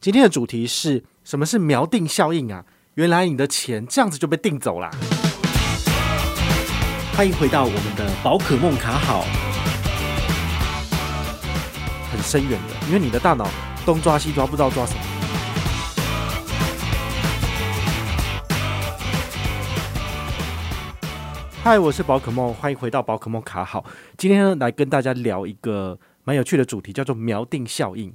今天的主题是什么是锚定效应啊？原来你的钱这样子就被定走啦！欢迎回到我们的宝可梦卡好，很深远的，因为你的大脑东抓西抓，不知道抓什么。嗨，我是宝可梦，欢迎回到宝可梦卡好。今天呢，来跟大家聊一个蛮有趣的主题，叫做锚定效应。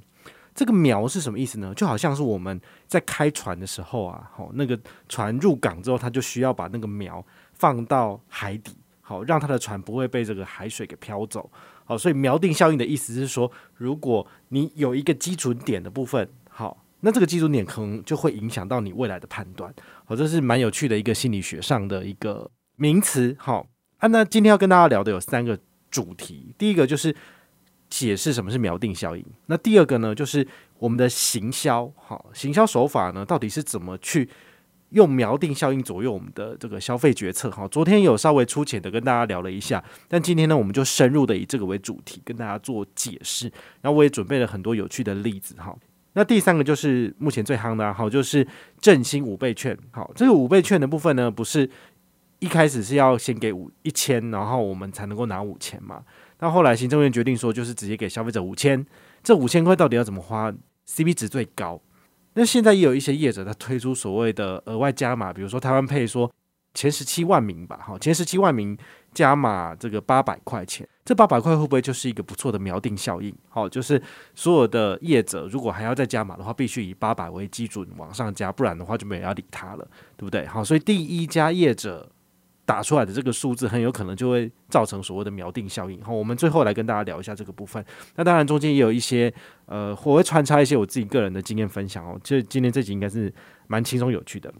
这个锚是什么意思呢？就好像是我们在开船的时候啊，好，那个船入港之后，它就需要把那个锚放到海底，好，让它的船不会被这个海水给飘走。好，所以锚定效应的意思是说，如果你有一个基准点的部分，好，那这个基准点可能就会影响到你未来的判断。好，这是蛮有趣的一个心理学上的一个。名词好啊，那今天要跟大家聊的有三个主题。第一个就是解释什么是锚定效应。那第二个呢，就是我们的行销好，行销手法呢，到底是怎么去用锚定效应左右我们的这个消费决策？哈，昨天有稍微粗浅的跟大家聊了一下，但今天呢，我们就深入的以这个为主题跟大家做解释。然后我也准备了很多有趣的例子哈。那第三个就是目前最夯的好，就是振兴五倍券。好，这个五倍券的部分呢，不是。一开始是要先给五一千，然后我们才能够拿五千嘛。那后来行政院决定说，就是直接给消费者五千。这五千块到底要怎么花？CP 值最高。那现在也有一些业者他推出所谓的额外加码，比如说台湾配说前十七万名吧，好，前十七万名加码这个八百块钱。这八百块会不会就是一个不错的锚定效应？好，就是所有的业者如果还要再加码的话，必须以八百为基准往上加，不然的话就没有人要理他了，对不对？好，所以第一家业者。打出来的这个数字很有可能就会造成所谓的锚定效应。好，我们最后来跟大家聊一下这个部分。那当然中间也有一些呃，我会穿插一些我自己个人的经验分享哦。就今天这集应该是蛮轻松有趣的。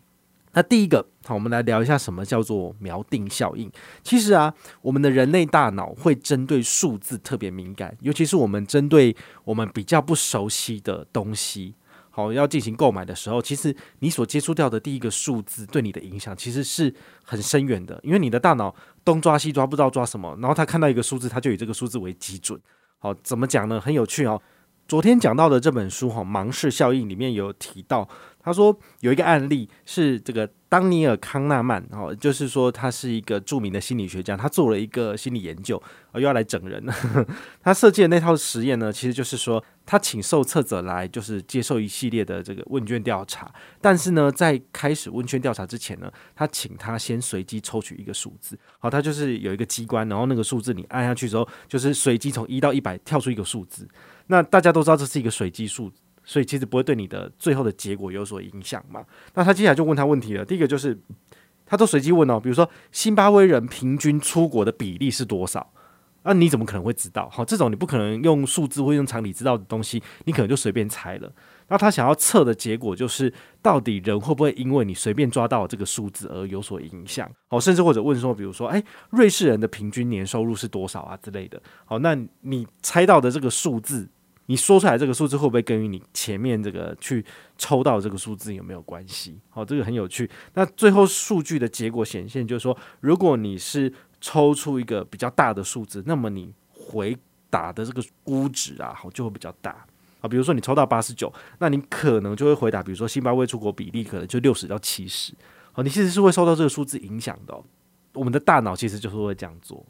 那第一个，好，我们来聊一下什么叫做锚定效应。其实啊，我们的人类大脑会针对数字特别敏感，尤其是我们针对我们比较不熟悉的东西。好，要进行购买的时候，其实你所接触掉的第一个数字对你的影响其实是很深远的，因为你的大脑东抓西抓，不知道抓什么，然后他看到一个数字，他就以这个数字为基准。好，怎么讲呢？很有趣哦。昨天讲到的这本书哈，《盲视效应》里面有提到，他说有一个案例是这个当尼尔康纳曼，哦，就是说他是一个著名的心理学家，他做了一个心理研究，又要来整人了。他设计的那套实验呢，其实就是说他请受测者来，就是接受一系列的这个问卷调查，但是呢，在开始问卷调查之前呢，他请他先随机抽取一个数字，好，他就是有一个机关，然后那个数字你按下去之后，就是随机从一到一百跳出一个数字。那大家都知道这是一个随机数，所以其实不会对你的最后的结果有所影响嘛。那他接下来就问他问题了。第一个就是他都随机问哦，比如说辛巴威人平均出国的比例是多少？那你怎么可能会知道？好，这种你不可能用数字或用常理知道的东西，你可能就随便猜了。那他想要测的结果就是，到底人会不会因为你随便抓到这个数字而有所影响？好，甚至或者问说，比如说，诶，瑞士人的平均年收入是多少啊之类的。好，那你猜到的这个数字。你说出来这个数字会不会跟于你前面这个去抽到这个数字有没有关系？好，这个很有趣。那最后数据的结果显现，就是说，如果你是抽出一个比较大的数字，那么你回答的这个估值啊，好就会比较大啊。比如说你抽到八十九，那你可能就会回答，比如说新巴未出国比例可能就六十到七十。好，你其实是会受到这个数字影响的。我们的大脑其实就是会这样做。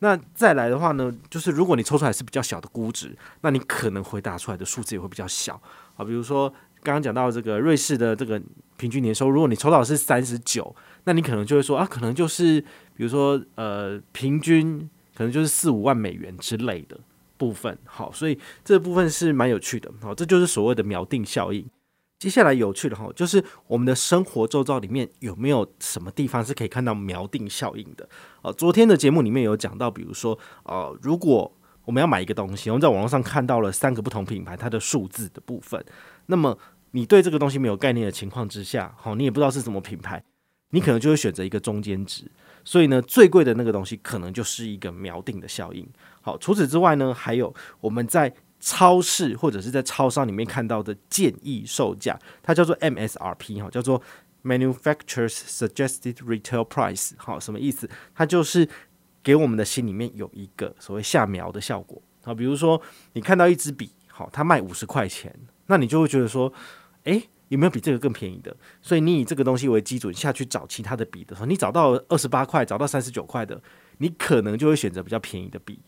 那再来的话呢，就是如果你抽出来是比较小的估值，那你可能回答出来的数字也会比较小啊。比如说刚刚讲到这个瑞士的这个平均年收入，如果你抽到的是三十九，那你可能就会说啊，可能就是比如说呃，平均可能就是四五万美元之类的部分。好，所以这部分是蛮有趣的。好，这就是所谓的锚定效应。接下来有趣的哈，就是我们的生活周遭里面有没有什么地方是可以看到锚定效应的？呃，昨天的节目里面有讲到，比如说，呃，如果我们要买一个东西，我们在网络上看到了三个不同品牌它的数字的部分，那么你对这个东西没有概念的情况之下，好，你也不知道是什么品牌，你可能就会选择一个中间值，所以呢，最贵的那个东西可能就是一个锚定的效应。好，除此之外呢，还有我们在超市或者是在超商里面看到的建议售价，它叫做 MSRP 哈，叫做 Manufacturers Suggested Retail Price 好，什么意思？它就是给我们的心里面有一个所谓下苗的效果啊。比如说你看到一支笔，好，它卖五十块钱，那你就会觉得说，诶，有没有比这个更便宜的？所以你以这个东西为基准下去找其他的笔的时候，你找到二十八块，找到三十九块的，你可能就会选择比较便宜的笔。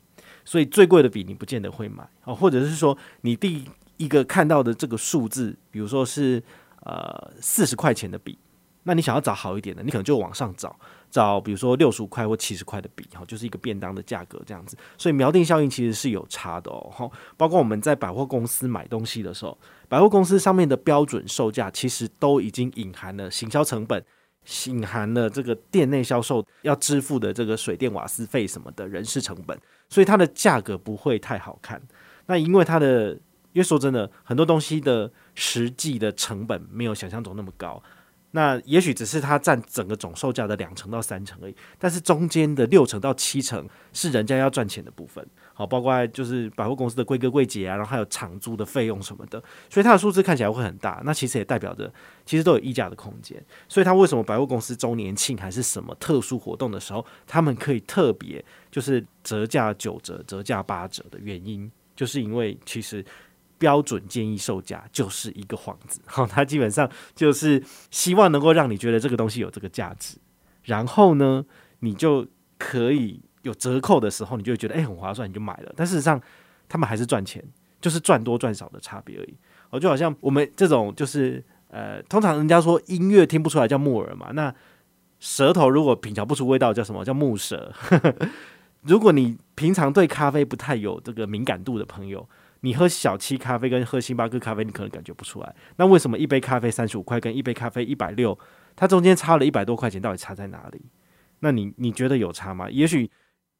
所以最贵的笔你不见得会买哦，或者是说你第一个看到的这个数字，比如说是呃四十块钱的笔。那你想要找好一点的，你可能就往上找，找比如说六十五块或七十块的笔，哈，就是一个便当的价格这样子。所以锚定效应其实是有差的哦，包括我们在百货公司买东西的时候，百货公司上面的标准售价其实都已经隐含了行销成本，隐含了这个店内销售要支付的这个水电瓦斯费什么的人事成本，所以它的价格不会太好看。那因为它的，因为说真的，很多东西的实际的成本没有想象中那么高。那也许只是它占整个总售价的两成到三成而已，但是中间的六成到七成是人家要赚钱的部分，好，包括就是百货公司的柜哥柜姐啊，然后还有场租的费用什么的，所以它的数字看起来会很大。那其实也代表着，其实都有议价的空间。所以它为什么百货公司周年庆还是什么特殊活动的时候，他们可以特别就是折价九折、折价八折的原因，就是因为其实。标准建议售价就是一个幌子，好，它基本上就是希望能够让你觉得这个东西有这个价值，然后呢，你就可以有折扣的时候，你就会觉得诶，很划算，你就买了。但事实上，他们还是赚钱，就是赚多赚少的差别而已。哦，就好像我们这种就是呃，通常人家说音乐听不出来叫木耳嘛，那舌头如果品尝不出味道叫什么？叫木舌。如果你平常对咖啡不太有这个敏感度的朋友。你喝小七咖啡跟喝星巴克咖啡，你可能感觉不出来。那为什么一杯咖啡三十五块跟一杯咖啡一百六，它中间差了一百多块钱，到底差在哪里？那你你觉得有差吗？也许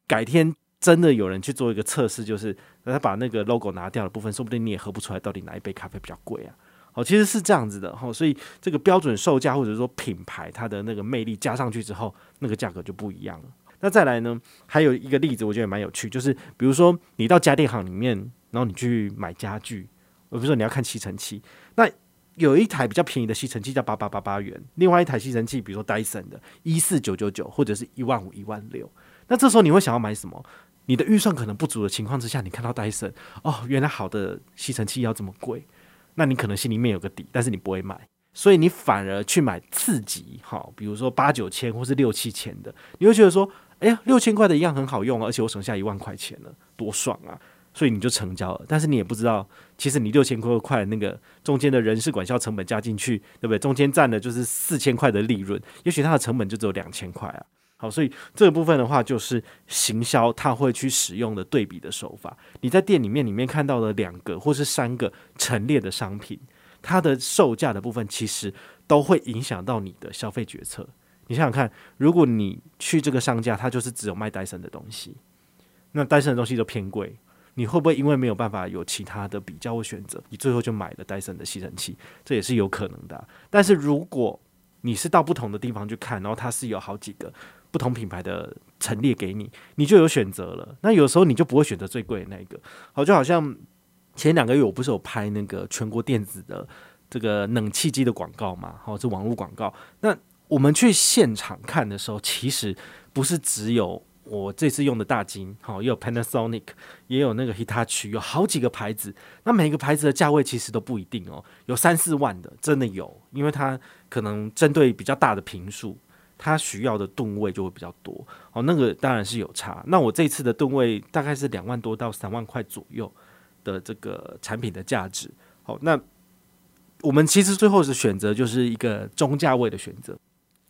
改天真的有人去做一个测试，就是他把那个 logo 拿掉的部分，说不定你也喝不出来到底哪一杯咖啡比较贵啊。哦，其实是这样子的哈，所以这个标准售价或者说品牌它的那个魅力加上去之后，那个价格就不一样了。那再来呢，还有一个例子，我觉得蛮有趣，就是比如说你到家电行里面。然后你去买家具，比如说你要看吸尘器，那有一台比较便宜的吸尘器叫八八八八元，另外一台吸尘器，比如说戴森的，一四九九九或者是一万五一万六。那这时候你会想要买什么？你的预算可能不足的情况之下，你看到戴森，哦，原来好的吸尘器要这么贵，那你可能心里面有个底，但是你不会买，所以你反而去买次级，哈，比如说八九千或是六七千的，你会觉得说，哎呀，六千块的一样很好用，而且我省下一万块钱了，多爽啊！所以你就成交了，但是你也不知道，其实你六千多块那个中间的人事管销成本加进去，对不对？中间占的就是四千块的利润，也许它的成本就只有两千块啊。好，所以这个部分的话，就是行销它会去使用的对比的手法。你在店里面里面看到的两个或是三个陈列的商品，它的售价的部分其实都会影响到你的消费决策。你想想看，如果你去这个商家，他就是只有卖戴森的东西，那戴森的东西都偏贵。你会不会因为没有办法有其他的比较或选择，你最后就买了戴森的吸尘器？这也是有可能的。但是如果你是到不同的地方去看，然后它是有好几个不同品牌的陈列给你，你就有选择了。那有时候你就不会选择最贵的那个。好，就好像前两个月我不是有拍那个全国电子的这个冷气机的广告嘛？好，是网络广告。那我们去现场看的时候，其实不是只有。我这次用的大金，好，也有 Panasonic，也有那个 Hitachi，有好几个牌子。那每个牌子的价位其实都不一定哦，有三四万的，真的有，因为它可能针对比较大的坪数，它需要的吨位就会比较多。哦，那个当然是有差。那我这次的吨位大概是两万多到三万块左右的这个产品的价值。好，那我们其实最后是选择就是一个中价位的选择，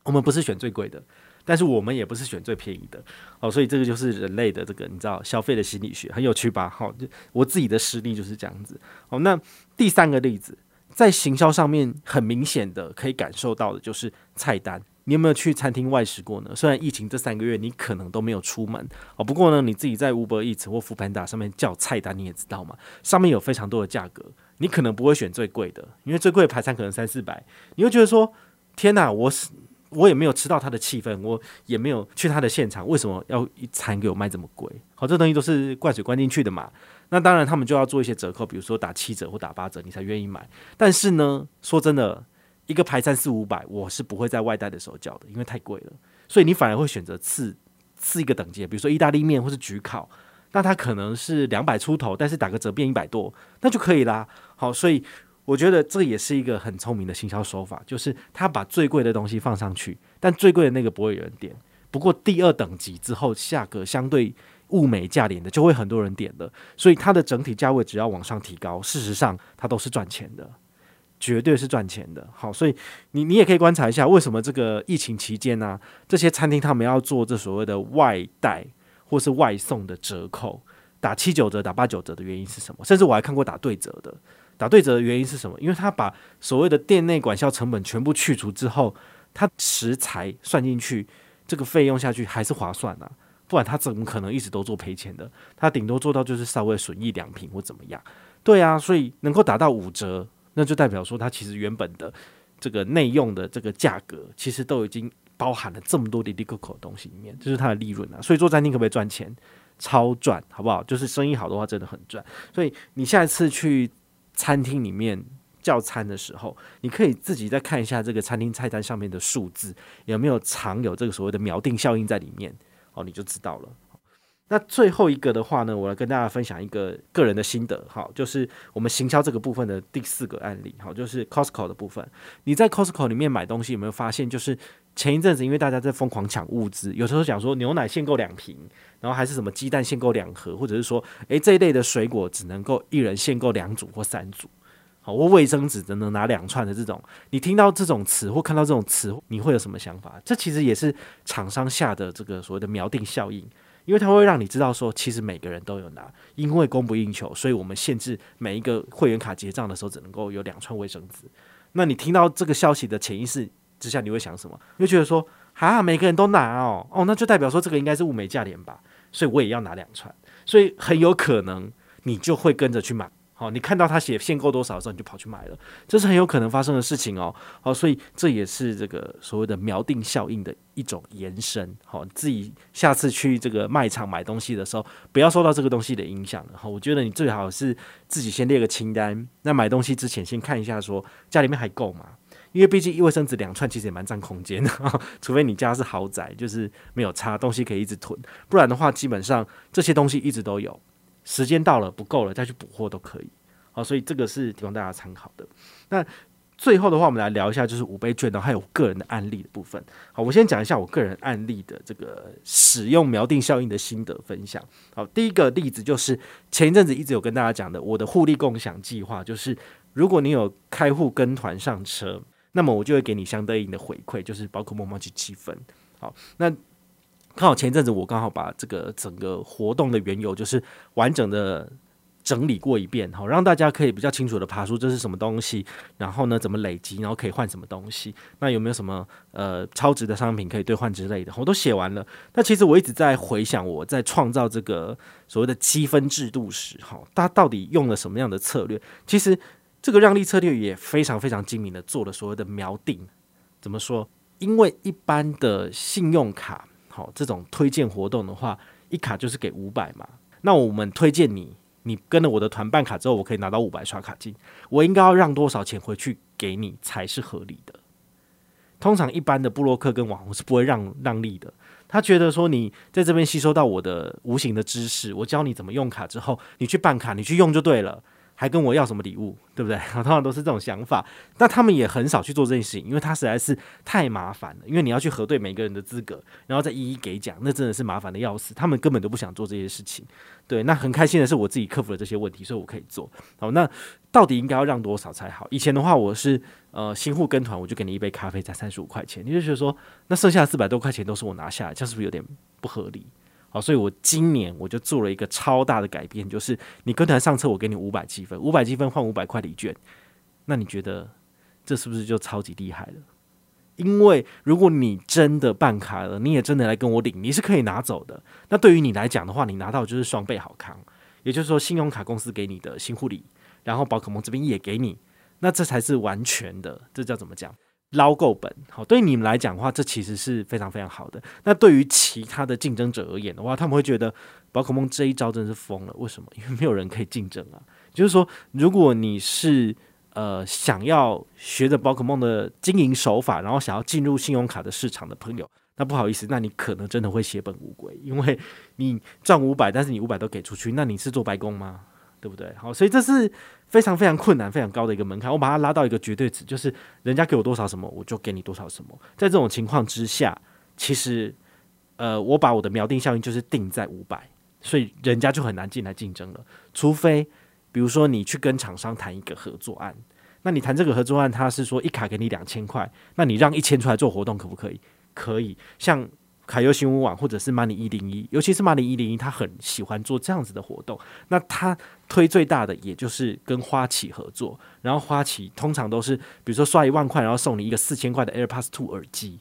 我们不是选最贵的。但是我们也不是选最便宜的，哦，所以这个就是人类的这个你知道消费的心理学很有趣吧？好，就我自己的实力就是这样子。好，那第三个例子，在行销上面很明显的可以感受到的就是菜单。你有没有去餐厅外食过呢？虽然疫情这三个月你可能都没有出门，哦，不过呢，你自己在 Uber Eats 或 Foodpanda 上面叫菜单，你也知道嘛，上面有非常多的价格，你可能不会选最贵的，因为最贵的排餐可能三四百，你会觉得说，天哪，我是。我也没有吃到他的气氛，我也没有去他的现场，为什么要一餐给我卖这么贵？好，这东西都是灌水灌进去的嘛。那当然，他们就要做一些折扣，比如说打七折或打八折，你才愿意买。但是呢，说真的，一个排餐四五百，我是不会在外带的时候叫的，因为太贵了。所以你反而会选择次次一个等级，比如说意大利面或是焗烤，那它可能是两百出头，但是打个折变一百多，那就可以啦。好，所以我觉得这也是一个很聪明的行销手法，就是他把最贵的东西放上去，但最贵的那个不会有人点。不过第二等级之后，价格相对物美价廉的就会很多人点的，所以它的整体价位只要往上提高，事实上它都是赚钱的，绝对是赚钱的。好，所以你你也可以观察一下，为什么这个疫情期间呢、这些餐厅他们要做这所谓的外带或是外送的折扣，打七九折、打八九折的原因是什么？甚至我还看过打对折的。打对折的原因是什么？因为他把所谓的店内管销成本全部去除之后，他食材算进去，这个费用下去还是划算啊。不然他怎么可能一直都做赔钱的？他顶多做到就是稍微损益两平或怎么样。对啊，所以能够打到五折，那就代表说他其实原本的这个内用的这个价格，其实都已经包含了这么多滴滴扣扣的东西里面，这、就是他的利润啊。所以做餐厅可不可以赚钱？超赚，好不好？就是生意好的话，真的很赚。所以你下一次去。餐厅里面叫餐的时候，你可以自己再看一下这个餐厅菜单上面的数字有没有藏有这个所谓的锚定效应在里面哦，你就知道了。那最后一个的话呢，我来跟大家分享一个个人的心得，好，就是我们行销这个部分的第四个案例，好，就是 Costco 的部分。你在 Costco 里面买东西有没有发现，就是前一阵子因为大家在疯狂抢物资，有时候讲说牛奶限购两瓶。然后还是什么鸡蛋限购两盒，或者是说，诶这一类的水果只能够一人限购两组或三组，好，或卫生纸只能拿两串的这种，你听到这种词或看到这种词，你会有什么想法？这其实也是厂商下的这个所谓的锚定效应，因为它会让你知道说，其实每个人都有拿，因为供不应求，所以我们限制每一个会员卡结账的时候只能够有两串卫生纸。那你听到这个消息的潜意识之下，你会想什么？你会觉得说，哈，每个人都拿哦，哦，那就代表说这个应该是物美价廉吧？所以我也要拿两串，所以很有可能你就会跟着去买。好，你看到他写限购多少的时候，你就跑去买了，这是很有可能发生的事情哦。好，所以这也是这个所谓的锚定效应的一种延伸。好，自己下次去这个卖场买东西的时候，不要受到这个东西的影响。好，我觉得你最好是自己先列个清单，那买东西之前先看一下，说家里面还够吗？因为毕竟一卫生纸两串其实也蛮占空间的，除非你家是豪宅，就是没有差东西可以一直囤，不然的话基本上这些东西一直都有，时间到了不够了再去补货都可以。好，所以这个是提供大家参考的。那最后的话，我们来聊一下就是五倍券的还有个人的案例的部分。好，我先讲一下我个人案例的这个使用锚定效应的心得分享。好，第一个例子就是前一阵子一直有跟大家讲的我的互利共享计划，就是如果你有开户跟团上车。那么我就会给你相对应的回馈，就是宝可梦麻吉积分。好，那刚好前阵子我刚好把这个整个活动的缘由，就是完整的整理过一遍，好，让大家可以比较清楚的爬出这是什么东西，然后呢怎么累积，然后可以换什么东西，那有没有什么呃超值的商品可以兑换之类的，我都写完了。那其实我一直在回想我在创造这个所谓的积分制度时，好，大家到底用了什么样的策略？其实。这个让利策略也非常非常精明的做了所谓的锚定，怎么说？因为一般的信用卡，好，这种推荐活动的话，一卡就是给五百嘛。那我们推荐你，你跟了我的团办卡之后，我可以拿到五百刷卡金，我应该要让多少钱回去给你才是合理的？通常一般的布洛克跟网红是不会让让利的，他觉得说你在这边吸收到我的无形的知识，我教你怎么用卡之后，你去办卡，你去用就对了。还跟我要什么礼物，对不对？通常都是这种想法。那他们也很少去做这件事情，因为他实在是太麻烦了。因为你要去核对每个人的资格，然后再一一给奖，那真的是麻烦的要死。他们根本都不想做这些事情。对，那很开心的是我自己克服了这些问题，所以我可以做。好，那到底应该要让多少才好？以前的话，我是呃新户跟团，我就给你一杯咖啡才三十五块钱，你就觉得说，那剩下四百多块钱都是我拿下来，这样是不是有点不合理？好，所以我今年我就做了一个超大的改变，就是你跟团上车，我给你五百积分，五百积分换五百块礼券，那你觉得这是不是就超级厉害了？因为如果你真的办卡了，你也真的来跟我领，你是可以拿走的。那对于你来讲的话，你拿到就是双倍好康，也就是说，信用卡公司给你的新护理，然后宝可梦这边也给你，那这才是完全的，这叫怎么讲？捞够本，好，对你们来讲的话，这其实是非常非常好的。那对于其他的竞争者而言的话，他们会觉得宝可梦这一招真是疯了。为什么？因为没有人可以竞争啊。就是说，如果你是呃想要学着宝可梦的经营手法，然后想要进入信用卡的市场的朋友，那不好意思，那你可能真的会血本无归，因为你赚五百，但是你五百都给出去，那你是做白工吗？对不对？好，所以这是非常非常困难、非常高的一个门槛。我把它拉到一个绝对值，就是人家给我多少什么，我就给你多少什么。在这种情况之下，其实呃，我把我的锚定效应就是定在五百，所以人家就很难进来竞争了。除非比如说你去跟厂商谈一个合作案，那你谈这个合作案，他是说一卡给你两千块，那你让一千出来做活动可不可以？可以，像。凯优新闻网或者是 Money 一零一，尤其是 Money 一零一，他很喜欢做这样子的活动。那他推最大的，也就是跟花旗合作。然后花旗通常都是，比如说刷一万块，然后送你一个四千块的 AirPods Two 耳机。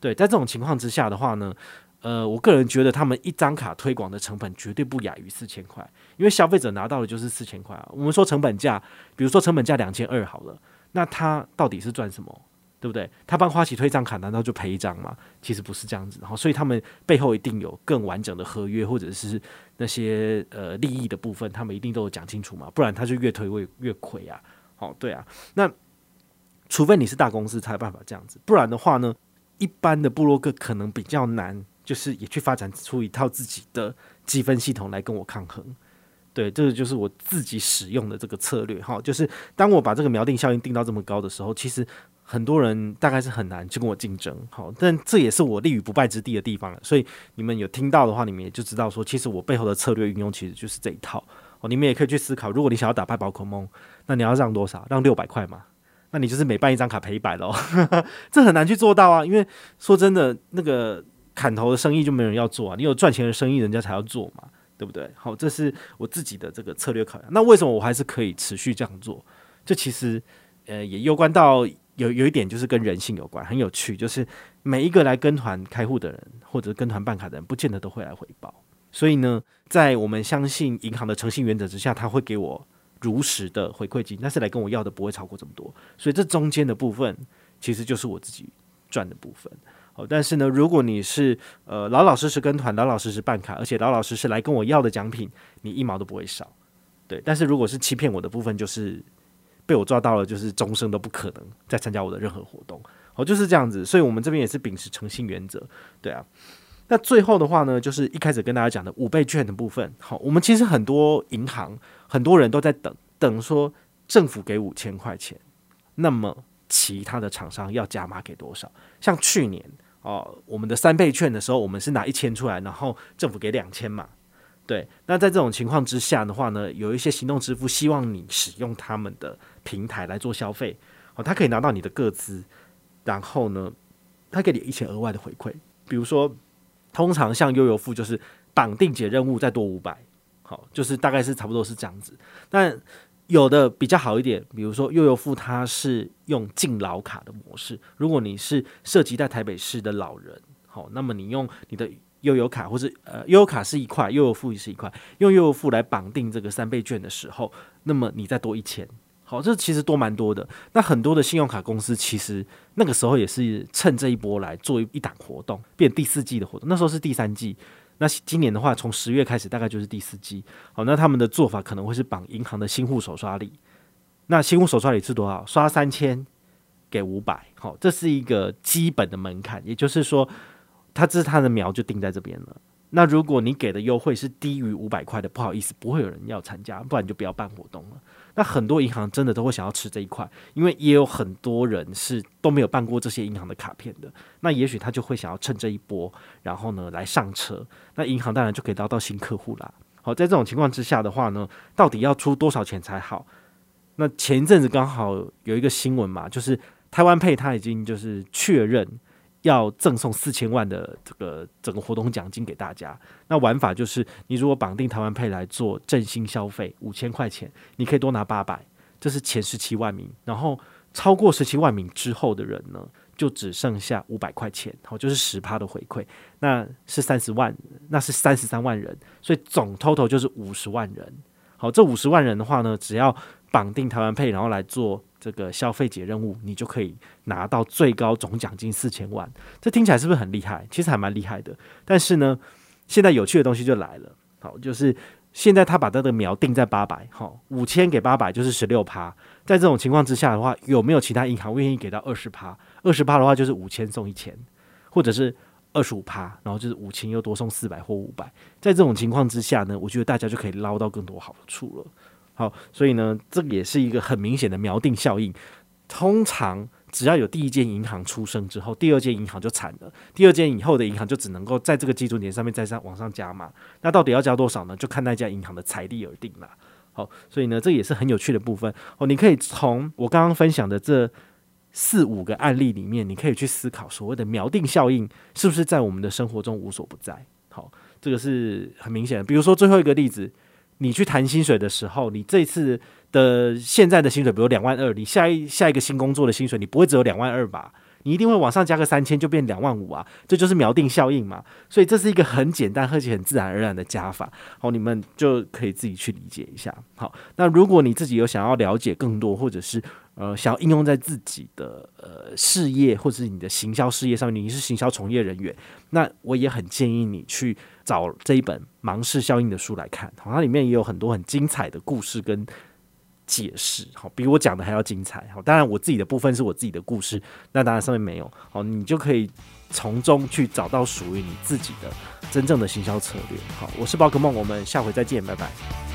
对，在这种情况之下的话呢，呃，我个人觉得他们一张卡推广的成本绝对不亚于四千块，因为消费者拿到的就是四千块啊。我们说成本价，比如说成本价两千二好了，那他到底是赚什么？对不对？他帮花旗推一张卡，难道就赔一张吗？其实不是这样子，然后所以他们背后一定有更完整的合约，或者是那些呃利益的部分，他们一定都有讲清楚嘛，不然他就越推越越亏啊。好，对啊，那除非你是大公司才有办法这样子，不然的话呢，一般的部落客可能比较难，就是也去发展出一套自己的积分系统来跟我抗衡。对，这个就是我自己使用的这个策略哈，就是当我把这个锚定效应定到这么高的时候，其实。很多人大概是很难去跟我竞争，好，但这也是我立于不败之地的地方了。所以你们有听到的话，你们也就知道说，其实我背后的策略运用其实就是这一套。哦，你们也可以去思考，如果你想要打败宝可梦，那你要让多少？让六百块嘛？那你就是每办一张卡赔一百喽。这很难去做到啊，因为说真的，那个砍头的生意就没人要做啊。你有赚钱的生意，人家才要做嘛，对不对？好，这是我自己的这个策略考量。那为什么我还是可以持续这样做？这其实呃也攸关到。有有一点就是跟人性有关，很有趣，就是每一个来跟团开户的人，或者跟团办卡的人，不见得都会来回报。所以呢，在我们相信银行的诚信原则之下，他会给我如实的回馈金，但是来跟我要的不会超过这么多。所以这中间的部分，其实就是我自己赚的部分。好，但是呢，如果你是呃老老实实跟团，老老实实办卡，而且老老实实来跟我要的奖品，你一毛都不会少。对，但是如果是欺骗我的部分，就是。被我抓到了，就是终生都不可能再参加我的任何活动。哦，就是这样子，所以我们这边也是秉持诚信原则，对啊。那最后的话呢，就是一开始跟大家讲的五倍券的部分。好，我们其实很多银行很多人都在等，等说政府给五千块钱，那么其他的厂商要加码给多少？像去年哦，我们的三倍券的时候，我们是拿一千出来，然后政府给两千嘛。对，那在这种情况之下的话呢，有一些行动支付希望你使用他们的平台来做消费，哦，他可以拿到你的个资，然后呢，他给你一些额外的回馈，比如说，通常像悠游付就是绑定解任务再多五百，好，就是大概是差不多是这样子。但有的比较好一点，比如说悠游付它是用敬老卡的模式，如果你是涉及在台北市的老人，好，那么你用你的。悠游卡或是呃悠游卡是一块，悠游付也是一块，用悠游付来绑定这个三倍券的时候，那么你再多一千，好，这其实多蛮多的。那很多的信用卡公司其实那个时候也是趁这一波来做一一档活动，变第四季的活动。那时候是第三季，那今年的话从十月开始大概就是第四季。好，那他们的做法可能会是绑银行的新户首刷礼，那新户首刷礼是多少？刷三千给五百，好，这是一个基本的门槛，也就是说。他这是他的苗就定在这边了。那如果你给的优惠是低于五百块的，不好意思，不会有人要参加，不然就不要办活动了。那很多银行真的都会想要吃这一块，因为也有很多人是都没有办过这些银行的卡片的。那也许他就会想要趁这一波，然后呢来上车。那银行当然就可以捞到新客户啦。好，在这种情况之下的话呢，到底要出多少钱才好？那前一阵子刚好有一个新闻嘛，就是台湾配他已经就是确认。要赠送四千万的这个整个活动奖金给大家，那玩法就是你如果绑定台湾配来做振兴消费五千块钱，你可以多拿八百，这是前十七万名，然后超过十七万名之后的人呢，就只剩下五百块钱，好，就是十趴的回馈，那是三十万，那是三十三万人，所以总 total 就是五十万人，好，这五十万人的话呢，只要绑定台湾配然后来做。这个消费节任务，你就可以拿到最高总奖金四千万。这听起来是不是很厉害？其实还蛮厉害的。但是呢，现在有趣的东西就来了。好，就是现在他把他的苗定在八百，好，五千给八百就是十六趴。在这种情况之下的话，有没有其他银行愿意给到二十趴？二十趴的话就是五千送一千，或者是二十五趴，然后就是五千又多送四百或五百，在这种情况之下呢，我觉得大家就可以捞到更多好处了。好，所以呢，这也是一个很明显的锚定效应。通常只要有第一间银行出生之后，第二间银行就惨了。第二间以后的银行就只能够在这个基准点上面再上往上加码。那到底要加多少呢？就看那家银行的财力而定了。好，所以呢，这也是很有趣的部分哦。你可以从我刚刚分享的这四五个案例里面，你可以去思考所谓的锚定效应是不是在我们的生活中无所不在。好，这个是很明显的。比如说最后一个例子，你去谈薪水的时候，你这次的现在的薪水，比如两万二，你下一下一个新工作的薪水，你不会只有两万二吧？你一定会往上加个三千，就变两万五啊！这就是锚定效应嘛。所以这是一个很简单而且很自然而然的加法。好，你们就可以自己去理解一下。好，那如果你自己有想要了解更多，或者是呃想要应用在自己的呃事业或者是你的行销事业上面，你是行销从业人员，那我也很建议你去找这一本《芒式效应》的书来看。好，它里面也有很多很精彩的故事跟。解释好，比我讲的还要精彩好。当然，我自己的部分是我自己的故事，那当然上面没有好，你就可以从中去找到属于你自己的真正的行销策略。好，我是宝可梦，我们下回再见，拜拜。